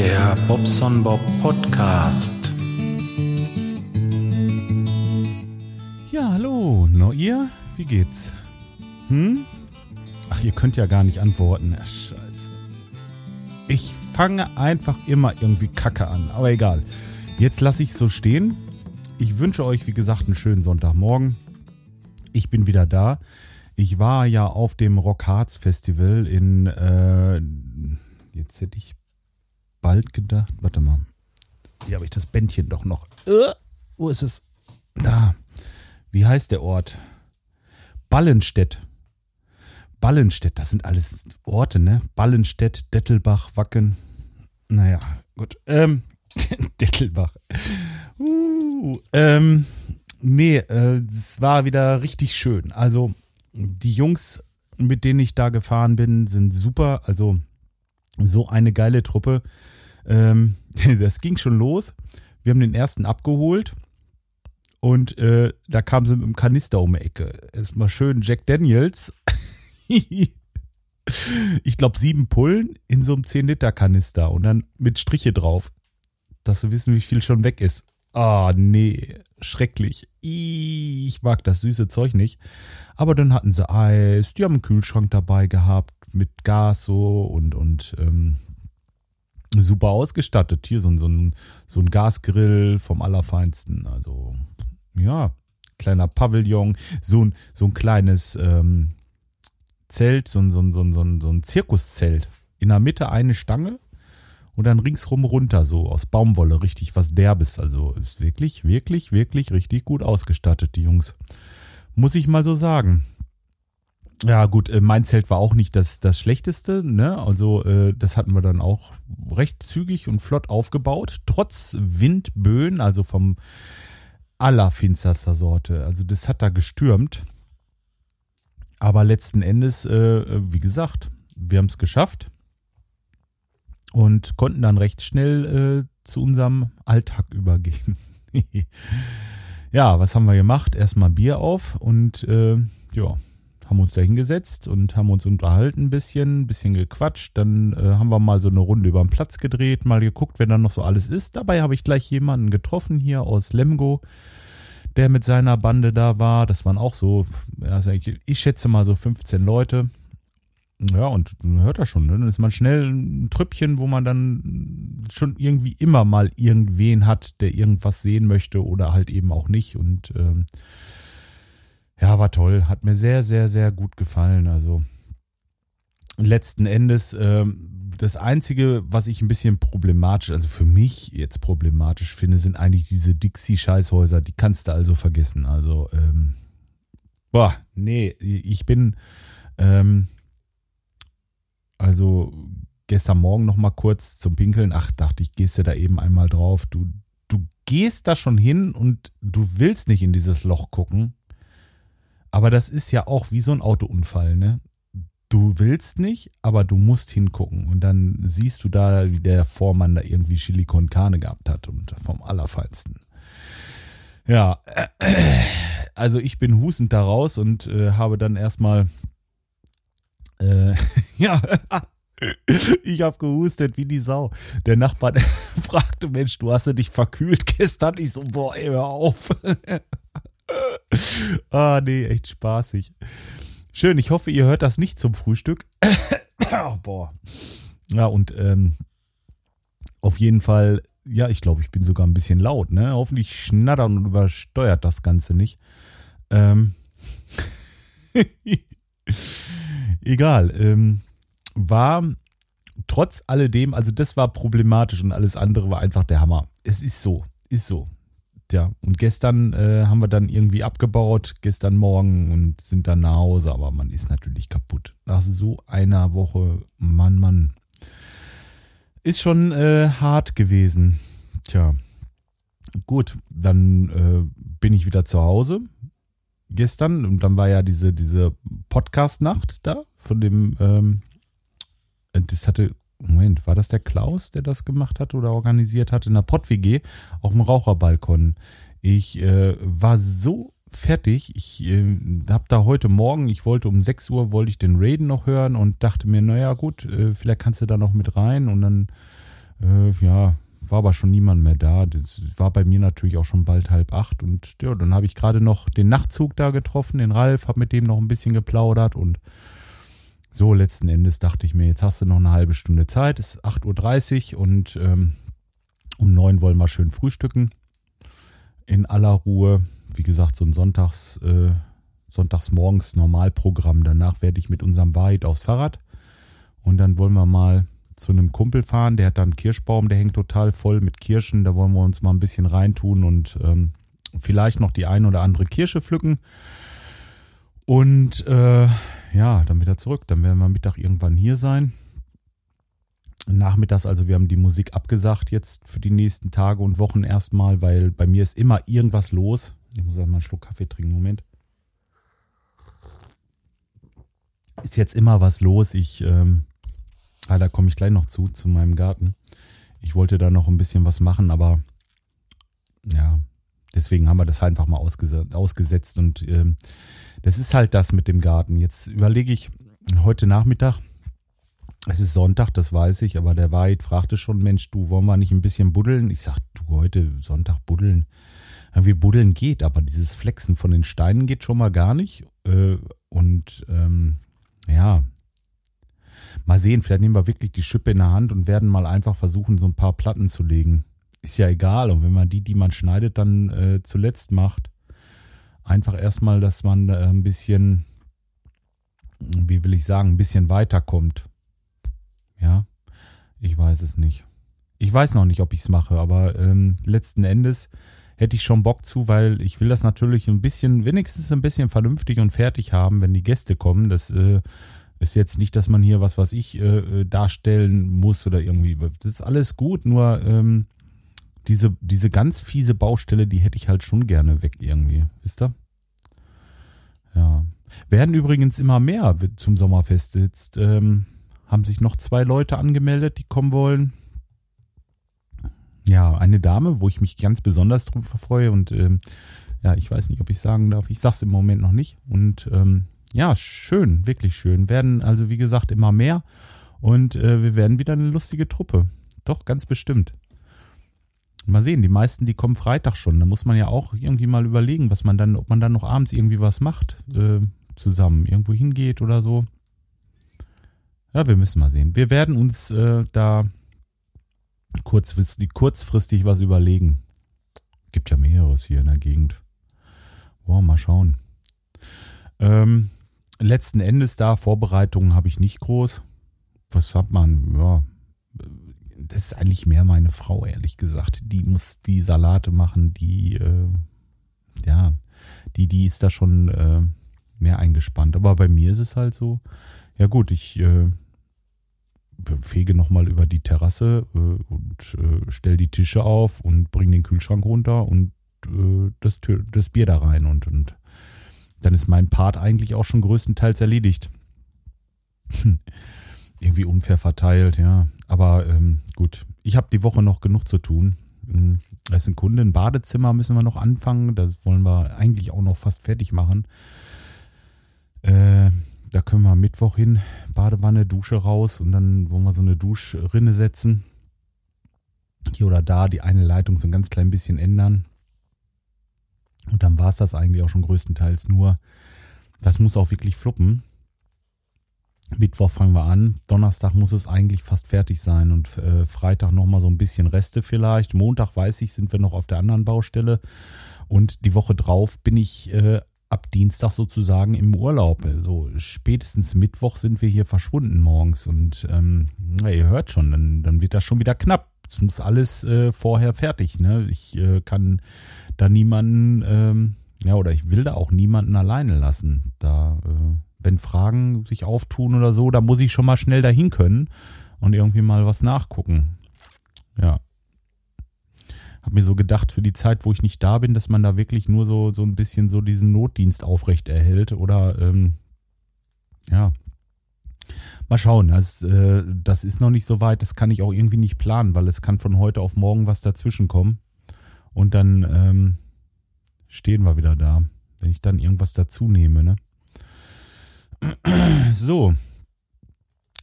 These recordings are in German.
Der Bobson Bob Podcast. Ja, hallo. Na ihr? Wie geht's? Hm? Ach, ihr könnt ja gar nicht antworten. Ach, scheiße. Ich fange einfach immer irgendwie Kacke an. Aber egal. Jetzt lasse ich es so stehen. Ich wünsche euch, wie gesagt, einen schönen Sonntagmorgen. Ich bin wieder da. Ich war ja auf dem Rock Hearts Festival in, äh, jetzt hätte ich bald gedacht, warte mal. Hier habe ich das Bändchen doch noch. Äh, wo ist es? Da. Wie heißt der Ort? Ballenstedt. Ballenstedt, das sind alles Orte, ne? Ballenstedt, Dettelbach, Wacken. Naja, gut. Ähm, Dettelbach. Uh, ähm, nee, äh, es war wieder richtig schön. Also, die Jungs, mit denen ich da gefahren bin, sind super. Also, so eine geile Truppe. Ähm, das ging schon los. Wir haben den ersten abgeholt. Und äh, da kam sie mit dem Kanister um die Ecke. Erstmal schön Jack Daniels. ich glaube sieben Pullen in so einem 10-Liter-Kanister und dann mit Striche drauf. Dass sie wissen, wie viel schon weg ist. Ah, nee, schrecklich. Ich mag das süße Zeug nicht. Aber dann hatten sie Eis, die haben einen Kühlschrank dabei gehabt mit Gas so und, und ähm, super ausgestattet. Hier so, so, ein, so ein Gasgrill vom Allerfeinsten. Also, ja, kleiner Pavillon, so ein, so ein kleines ähm, Zelt, so ein, so, ein, so, ein, so ein Zirkuszelt. In der Mitte eine Stange und dann ringsrum runter, so aus Baumwolle, richtig was Derbes. Also ist wirklich, wirklich, wirklich richtig gut ausgestattet, die Jungs. Muss ich mal so sagen. Ja, gut, äh, mein Zelt war auch nicht das, das schlechteste, ne? Also, äh, das hatten wir dann auch recht zügig und flott aufgebaut, trotz Windböen, also vom allerfinsterster Sorte. Also, das hat da gestürmt. Aber letzten Endes, äh, wie gesagt, wir haben es geschafft und konnten dann recht schnell zu unserem Alltag übergehen. ja, was haben wir gemacht? Erstmal Bier auf und ja, haben uns da hingesetzt und haben uns unterhalten ein bisschen, ein bisschen gequatscht. Dann äh, haben wir mal so eine Runde über den Platz gedreht, mal geguckt, wer da noch so alles ist. Dabei habe ich gleich jemanden getroffen hier aus Lemgo, der mit seiner Bande da war. Das waren auch so, also ich schätze mal so 15 Leute. Ja, und hört er schon, ne? Dann ist man schnell ein Trüppchen, wo man dann schon irgendwie immer mal irgendwen hat, der irgendwas sehen möchte oder halt eben auch nicht. Und ähm, ja, war toll. Hat mir sehr, sehr, sehr gut gefallen. Also letzten Endes, ähm, das Einzige, was ich ein bisschen problematisch, also für mich jetzt problematisch finde, sind eigentlich diese Dixie-Scheißhäuser. Die kannst du also vergessen. Also, ähm, boah, nee, ich bin, ähm, also gestern Morgen noch mal kurz zum Pinkeln. Ach, dachte ich, gehst du da eben einmal drauf. Du, du gehst da schon hin und du willst nicht in dieses Loch gucken. Aber das ist ja auch wie so ein Autounfall, ne? Du willst nicht, aber du musst hingucken. Und dann siehst du da, wie der Vormann da irgendwie Chili con Carne gehabt hat und vom Allerfeinsten. Ja, also ich bin husend da raus und äh, habe dann erstmal äh, ja, ich habe gehustet wie die Sau. Der Nachbar der fragte, Mensch, du hast ja dich verkühlt gestern. Ich so, boah, ey, hör auf. ah, nee, echt spaßig. Schön, ich hoffe, ihr hört das nicht zum Frühstück. oh, boah. Ja, und ähm, auf jeden Fall, ja, ich glaube, ich bin sogar ein bisschen laut, ne? Hoffentlich schnattern und übersteuert das Ganze nicht. Ähm. Egal. Ähm, war trotz alledem, also das war problematisch und alles andere war einfach der Hammer. Es ist so, ist so. Ja, und gestern äh, haben wir dann irgendwie abgebaut, gestern Morgen und sind dann nach Hause, aber man ist natürlich kaputt. Nach so einer Woche, Mann, Mann. Ist schon äh, hart gewesen. Tja. Gut, dann äh, bin ich wieder zu Hause, gestern und dann war ja diese, diese Podcast-Nacht da von dem, ähm, das hatte, Moment, war das der Klaus, der das gemacht hat oder organisiert hat in der Pott-WG auf dem Raucherbalkon? Ich äh, war so fertig. Ich äh, habe da heute Morgen, ich wollte um 6 Uhr, wollte ich den Raiden noch hören und dachte mir, naja gut, äh, vielleicht kannst du da noch mit rein und dann Äh, ja, war aber schon niemand mehr da. Das war bei mir natürlich auch schon bald halb acht. Und ja, dann habe ich gerade noch den Nachtzug da getroffen, den Ralf, habe mit dem noch ein bisschen geplaudert und so letzten Endes dachte ich mir, jetzt hast du noch eine halbe Stunde Zeit, es ist 8.30 Uhr und ähm, um neun wollen wir schön frühstücken. In aller Ruhe. Wie gesagt, so ein Sonntags, äh, Sonntagsmorgens Normalprogramm. Danach werde ich mit unserem Wahrheit aufs Fahrrad. Und dann wollen wir mal zu einem Kumpel fahren, der hat dann einen Kirschbaum, der hängt total voll mit Kirschen. Da wollen wir uns mal ein bisschen reintun und ähm, vielleicht noch die ein oder andere Kirsche pflücken. Und äh, ja, dann wieder zurück. Dann werden wir Mittag irgendwann hier sein. Nachmittags, also wir haben die Musik abgesagt jetzt für die nächsten Tage und Wochen erstmal, weil bei mir ist immer irgendwas los. Ich muss erstmal einen Schluck Kaffee trinken, Moment. Ist jetzt immer was los. Ich ähm, Ah, da komme ich gleich noch zu, zu meinem Garten. Ich wollte da noch ein bisschen was machen, aber ja, deswegen haben wir das einfach mal ausgesetzt. Und ähm, das ist halt das mit dem Garten. Jetzt überlege ich heute Nachmittag, es ist Sonntag, das weiß ich, aber der Wahrheit fragte schon, Mensch, du, wollen wir nicht ein bisschen buddeln? Ich sag, du, heute Sonntag buddeln. Wie buddeln geht, aber dieses Flexen von den Steinen geht schon mal gar nicht. Äh, und ähm, ja, Mal sehen, vielleicht nehmen wir wirklich die Schippe in der Hand und werden mal einfach versuchen, so ein paar Platten zu legen. Ist ja egal. Und wenn man die, die man schneidet, dann äh, zuletzt macht, einfach erstmal, dass man äh, ein bisschen, wie will ich sagen, ein bisschen weiterkommt. Ja, ich weiß es nicht. Ich weiß noch nicht, ob ich es mache, aber ähm, letzten Endes hätte ich schon Bock zu, weil ich will das natürlich ein bisschen, wenigstens ein bisschen vernünftig und fertig haben, wenn die Gäste kommen. Das äh, ist jetzt nicht, dass man hier was, was ich äh, äh, darstellen muss oder irgendwie. Das ist alles gut, nur ähm, diese, diese ganz fiese Baustelle, die hätte ich halt schon gerne weg irgendwie. Wisst ihr? Ja. Werden übrigens immer mehr zum Sommerfest. Jetzt ähm, haben sich noch zwei Leute angemeldet, die kommen wollen. Ja, eine Dame, wo ich mich ganz besonders drüber freue und ähm, ja, ich weiß nicht, ob ich sagen darf. Ich sag's im Moment noch nicht. Und ähm, ja, schön, wirklich schön. Werden also, wie gesagt, immer mehr und äh, wir werden wieder eine lustige Truppe. Doch, ganz bestimmt. Mal sehen, die meisten, die kommen Freitag schon. Da muss man ja auch irgendwie mal überlegen, was man dann, ob man dann noch abends irgendwie was macht, äh, zusammen, irgendwo hingeht oder so. Ja, wir müssen mal sehen. Wir werden uns äh, da kurzfristig, kurzfristig was überlegen. Gibt ja mehreres hier in der Gegend. Boah, mal schauen. Ähm, letzten Endes da, Vorbereitungen habe ich nicht groß. Was hat man? Ja, das ist eigentlich mehr meine Frau, ehrlich gesagt. Die muss die Salate machen, die, äh, ja, die, die ist da schon äh, mehr eingespannt. Aber bei mir ist es halt so, ja gut, ich äh, fege nochmal über die Terrasse äh, und äh, stell die Tische auf und bring den Kühlschrank runter und äh, das, das Bier da rein und, und dann ist mein Part eigentlich auch schon größtenteils erledigt. Irgendwie unfair verteilt, ja. Aber ähm, gut, ich habe die Woche noch genug zu tun. Hm, da ist ein Kunde, ein Badezimmer müssen wir noch anfangen. Das wollen wir eigentlich auch noch fast fertig machen. Äh, da können wir Mittwoch hin, Badewanne, Dusche raus und dann wollen wir so eine Duschrinne setzen. Hier oder da die eine Leitung so ein ganz klein bisschen ändern. Und dann war es das eigentlich auch schon größtenteils nur. Das muss auch wirklich fluppen. Mittwoch fangen wir an. Donnerstag muss es eigentlich fast fertig sein und äh, Freitag nochmal so ein bisschen Reste vielleicht. Montag weiß ich, sind wir noch auf der anderen Baustelle. Und die Woche drauf bin ich äh, ab Dienstag sozusagen im Urlaub. So spätestens Mittwoch sind wir hier verschwunden morgens. Und ähm, ja, ihr hört schon, dann, dann wird das schon wieder knapp. Es muss alles äh, vorher fertig. Ne? Ich äh, kann da niemanden, ähm, ja, oder ich will da auch niemanden alleine lassen. Da, äh, wenn Fragen sich auftun oder so, da muss ich schon mal schnell dahin können und irgendwie mal was nachgucken. Ja. Hab mir so gedacht, für die Zeit, wo ich nicht da bin, dass man da wirklich nur so, so ein bisschen so diesen Notdienst aufrecht erhält oder, ähm, ja. Mal schauen, das, äh, das ist noch nicht so weit, das kann ich auch irgendwie nicht planen, weil es kann von heute auf morgen was dazwischen kommen. Und dann ähm, stehen wir wieder da, wenn ich dann irgendwas dazu nehme. Ne? So,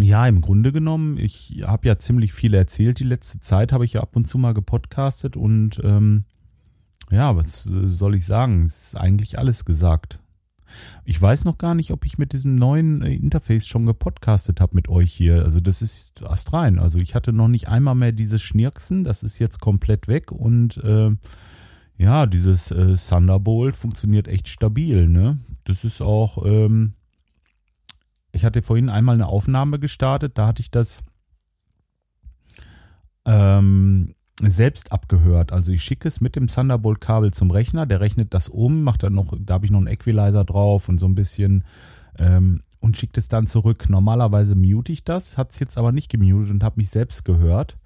ja, im Grunde genommen, ich habe ja ziemlich viel erzählt. Die letzte Zeit habe ich ja ab und zu mal gepodcastet und ähm, ja, was soll ich sagen? Ist eigentlich alles gesagt. Ich weiß noch gar nicht, ob ich mit diesem neuen äh, Interface schon gepodcastet habe mit euch hier. Also das ist astrein. Also ich hatte noch nicht einmal mehr dieses Schnirksen. Das ist jetzt komplett weg und äh, ja, dieses äh, Thunderbolt funktioniert echt stabil. Ne? Das ist auch ähm, ich hatte vorhin einmal eine Aufnahme gestartet, da hatte ich das ähm, selbst abgehört. Also ich schicke es mit dem Thunderbolt-Kabel zum Rechner, der rechnet das um, macht dann noch, da habe ich noch einen Equalizer drauf und so ein bisschen ähm, und schickt es dann zurück. Normalerweise mute ich das, hat es jetzt aber nicht gemutet und habe mich selbst gehört.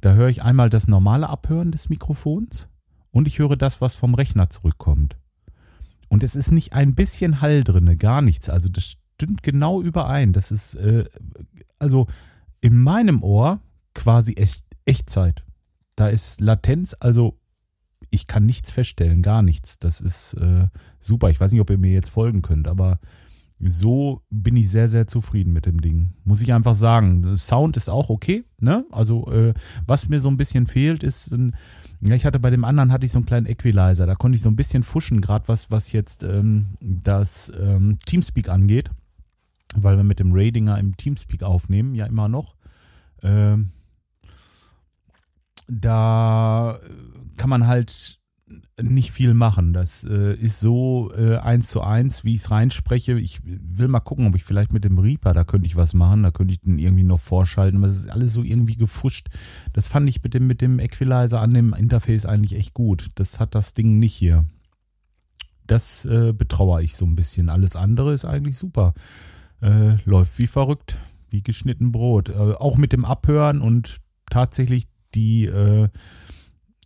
Da höre ich einmal das normale Abhören des Mikrofons und ich höre das, was vom Rechner zurückkommt. Und es ist nicht ein bisschen Hall drinne, gar nichts. Also das stimmt genau überein. Das ist äh, also in meinem Ohr quasi echt, Echtzeit. Da ist Latenz, also ich kann nichts feststellen, gar nichts. Das ist äh, super. Ich weiß nicht, ob ihr mir jetzt folgen könnt, aber so bin ich sehr, sehr zufrieden mit dem Ding. Muss ich einfach sagen. Sound ist auch okay, ne? Also, äh, was mir so ein bisschen fehlt, ist ein, ja, ich hatte bei dem anderen hatte ich so einen kleinen Equalizer. Da konnte ich so ein bisschen fuschen, gerade was, was jetzt ähm, das ähm, Teamspeak angeht weil wir mit dem Radinger im Teamspeak aufnehmen, ja immer noch. Ähm, da kann man halt nicht viel machen. Das äh, ist so äh, eins zu eins, wie ich es reinspreche. Ich will mal gucken, ob ich vielleicht mit dem Reaper, da könnte ich was machen, da könnte ich den irgendwie noch vorschalten, aber es ist alles so irgendwie gefuscht. Das fand ich mit dem, mit dem Equalizer an dem Interface eigentlich echt gut. Das hat das Ding nicht hier. Das äh, betrauere ich so ein bisschen. Alles andere ist eigentlich super äh, läuft wie verrückt, wie geschnitten Brot. Äh, auch mit dem Abhören und tatsächlich die, äh,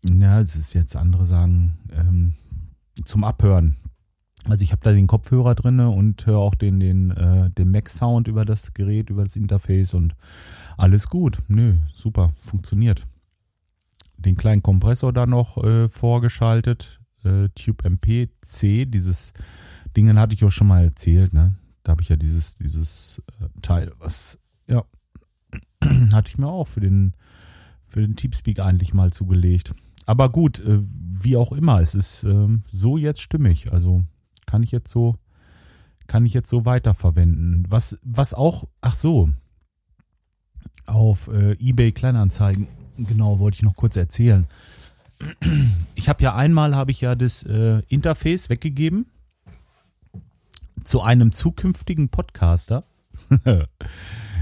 ja, das ist jetzt andere sagen, ähm, zum Abhören. Also ich habe da den Kopfhörer drinne und höre auch den, den, äh, den Mac-Sound über das Gerät, über das Interface und alles gut. Nö, super, funktioniert. Den kleinen Kompressor da noch äh, vorgeschaltet, äh, Tube MP-C, dieses Ding hatte ich auch schon mal erzählt, ne? Da habe ich ja dieses, dieses äh, Teil, was, ja, hatte ich mir auch für den, für den Teamspeak eigentlich mal zugelegt. Aber gut, äh, wie auch immer, es ist äh, so jetzt stimmig. Also kann ich jetzt so, kann ich jetzt so weiterverwenden. Was, was auch, ach so, auf äh, eBay Kleinanzeigen, genau, wollte ich noch kurz erzählen. Ich habe ja einmal, habe ich ja das Interface weggegeben zu einem zukünftigen Podcaster.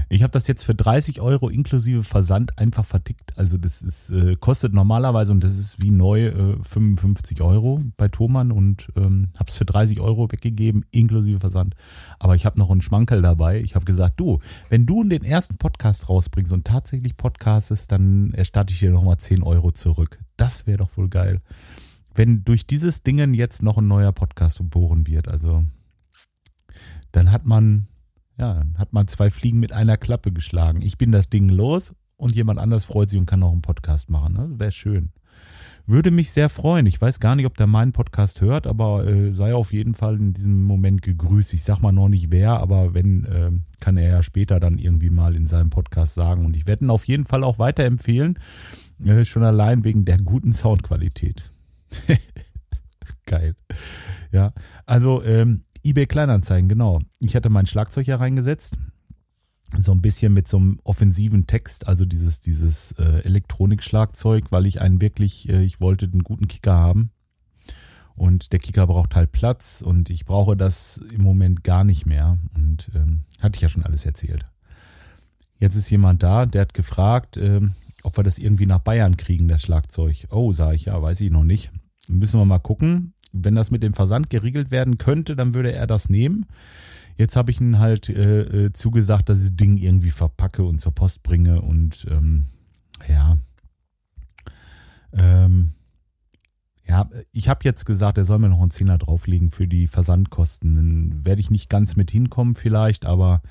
ich habe das jetzt für 30 Euro inklusive Versand einfach vertickt. Also das ist äh, kostet normalerweise und das ist wie neu äh, 55 Euro bei Thomann und ähm, habe es für 30 Euro weggegeben inklusive Versand. Aber ich habe noch einen Schmankel dabei. Ich habe gesagt, du, wenn du den ersten Podcast rausbringst und tatsächlich podcastest, dann erstatte ich dir nochmal 10 Euro zurück. Das wäre doch wohl geil. Wenn durch dieses Dingen jetzt noch ein neuer Podcast geboren wird. Also dann hat man, ja, hat man zwei Fliegen mit einer Klappe geschlagen. Ich bin das Ding los und jemand anders freut sich und kann noch einen Podcast machen. Ne? Wäre schön. Würde mich sehr freuen. Ich weiß gar nicht, ob der meinen Podcast hört, aber äh, sei auf jeden Fall in diesem Moment gegrüßt. Ich sag mal noch nicht wer, aber wenn, äh, kann er ja später dann irgendwie mal in seinem Podcast sagen. Und ich werde ihn auf jeden Fall auch weiterempfehlen. Äh, schon allein wegen der guten Soundqualität. Geil. Ja, also ähm, eBay Kleinanzeigen, genau. Ich hatte mein Schlagzeug hier reingesetzt. So ein bisschen mit so einem offensiven Text, also dieses, dieses äh, Elektronik-Schlagzeug, weil ich einen wirklich, äh, ich wollte einen guten Kicker haben. Und der Kicker braucht halt Platz und ich brauche das im Moment gar nicht mehr. Und ähm, hatte ich ja schon alles erzählt. Jetzt ist jemand da, der hat gefragt, ähm, ob wir das irgendwie nach Bayern kriegen, das Schlagzeug. Oh, sage ich ja, weiß ich noch nicht. Müssen wir mal gucken wenn das mit dem Versand geregelt werden könnte, dann würde er das nehmen. Jetzt habe ich ihm halt äh, äh, zugesagt, dass ich das Ding irgendwie verpacke und zur Post bringe und ähm, ja. Ähm, ja, ich habe jetzt gesagt, er soll mir noch einen Zehner drauflegen für die Versandkosten. Dann werde ich nicht ganz mit hinkommen vielleicht, aber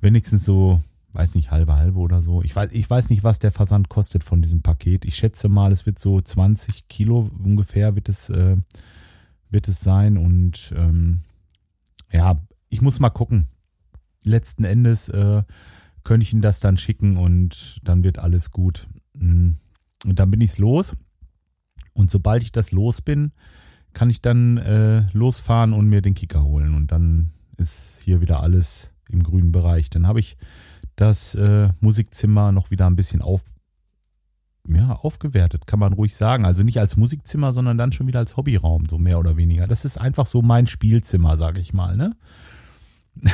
wenigstens so, weiß nicht, halbe halbe oder so. Ich weiß, ich weiß nicht, was der Versand kostet von diesem Paket. Ich schätze mal, es wird so 20 Kilo ungefähr wird es äh, wird es sein. Und ähm, ja, ich muss mal gucken. Letzten Endes äh, könnte ich Ihnen das dann schicken und dann wird alles gut. Mm. Und dann bin ich's los. Und sobald ich das los bin, kann ich dann äh, losfahren und mir den Kicker holen. Und dann ist hier wieder alles im grünen Bereich. Dann habe ich das äh, Musikzimmer noch wieder ein bisschen auf, aufgewertet, kann man ruhig sagen. Also nicht als Musikzimmer, sondern dann schon wieder als Hobbyraum, so mehr oder weniger. Das ist einfach so mein Spielzimmer, sage ich mal. Ne?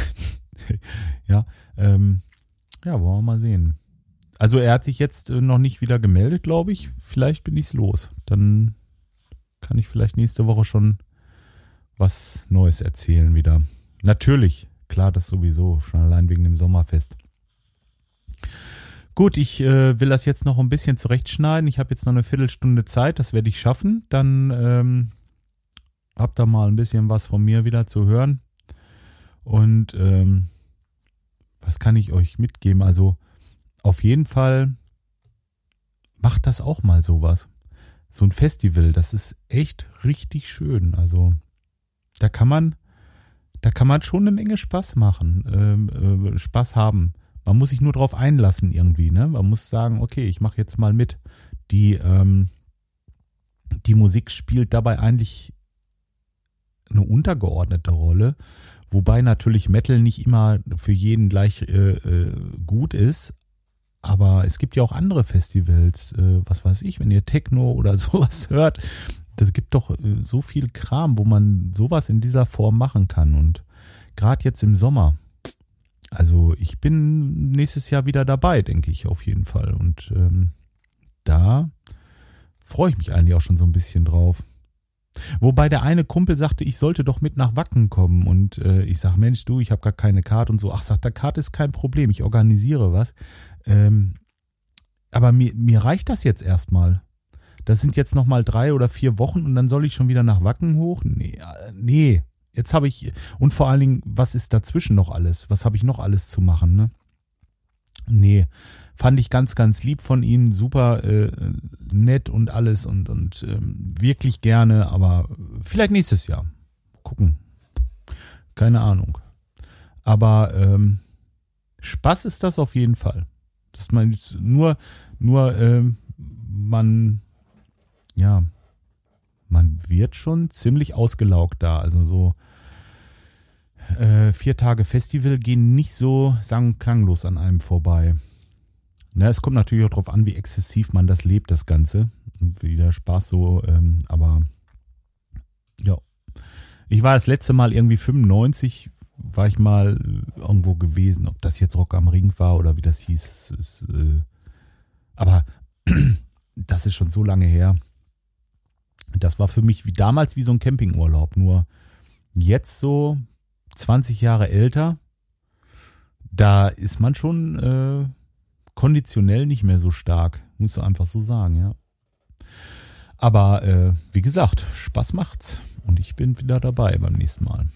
ja, ähm, ja, wollen wir mal sehen. Also er hat sich jetzt äh, noch nicht wieder gemeldet, glaube ich. Vielleicht bin ich's los. Dann kann ich vielleicht nächste Woche schon was Neues erzählen wieder. Natürlich, klar, das sowieso, schon allein wegen dem Sommerfest. Gut, ich äh, will das jetzt noch ein bisschen zurechtschneiden. Ich habe jetzt noch eine Viertelstunde Zeit, das werde ich schaffen. Dann ähm, habt ihr mal ein bisschen was von mir wieder zu hören. Und ähm, was kann ich euch mitgeben? Also auf jeden Fall macht das auch mal sowas. So ein Festival, das ist echt richtig schön. Also da kann man, da kann man schon eine Menge Spaß machen, ähm, äh, Spaß haben. Man muss sich nur drauf einlassen irgendwie. Ne? Man muss sagen, okay, ich mache jetzt mal mit. Die ähm, die Musik spielt dabei eigentlich eine untergeordnete Rolle, wobei natürlich Metal nicht immer für jeden gleich äh, äh, gut ist, aber es gibt ja auch andere Festivals, äh, was weiß ich, wenn ihr Techno oder sowas hört, das gibt doch äh, so viel Kram, wo man sowas in dieser Form machen kann. Und gerade jetzt im Sommer, also ich bin nächstes Jahr wieder dabei, denke ich auf jeden Fall. Und ähm, da freue ich mich eigentlich auch schon so ein bisschen drauf. Wobei der eine Kumpel sagte, ich sollte doch mit nach Wacken kommen. Und äh, ich sage, Mensch, du, ich habe gar keine Karte und so. Ach, sagt der Karte ist kein Problem, ich organisiere was. Ähm, aber mir, mir reicht das jetzt erstmal. Das sind jetzt nochmal drei oder vier Wochen und dann soll ich schon wieder nach Wacken hoch? Nee, äh, nee. Jetzt habe ich, und vor allen Dingen, was ist dazwischen noch alles? Was habe ich noch alles zu machen, ne? Nee, fand ich ganz, ganz lieb von Ihnen, super äh, nett und alles und, und ähm, wirklich gerne, aber vielleicht nächstes Jahr. Gucken. Keine Ahnung. Aber ähm, Spaß ist das auf jeden Fall. Dass man nur, nur äh, man, ja, man wird schon ziemlich ausgelaugt da. Also so äh, vier Tage Festival gehen nicht so sang- und klanglos an einem vorbei. Na, es kommt natürlich auch darauf an, wie exzessiv man das lebt, das Ganze. Und wie der Spaß so, ähm, aber ja. Ich war das letzte Mal irgendwie 95, war ich mal irgendwo gewesen, ob das jetzt Rock am Ring war oder wie das hieß. Ist, äh, aber das ist schon so lange her. Das war für mich wie damals wie so ein Campingurlaub, nur jetzt so 20 Jahre älter, da ist man schon äh, konditionell nicht mehr so stark, muss du einfach so sagen, ja. Aber äh, wie gesagt, Spaß macht's und ich bin wieder dabei beim nächsten Mal.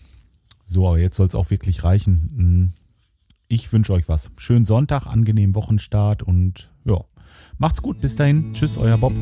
So, aber jetzt soll es auch wirklich reichen. Hm. Ich wünsche euch was. Schönen Sonntag, angenehmen Wochenstart und ja, macht's gut. Bis dahin. Tschüss, euer Bob.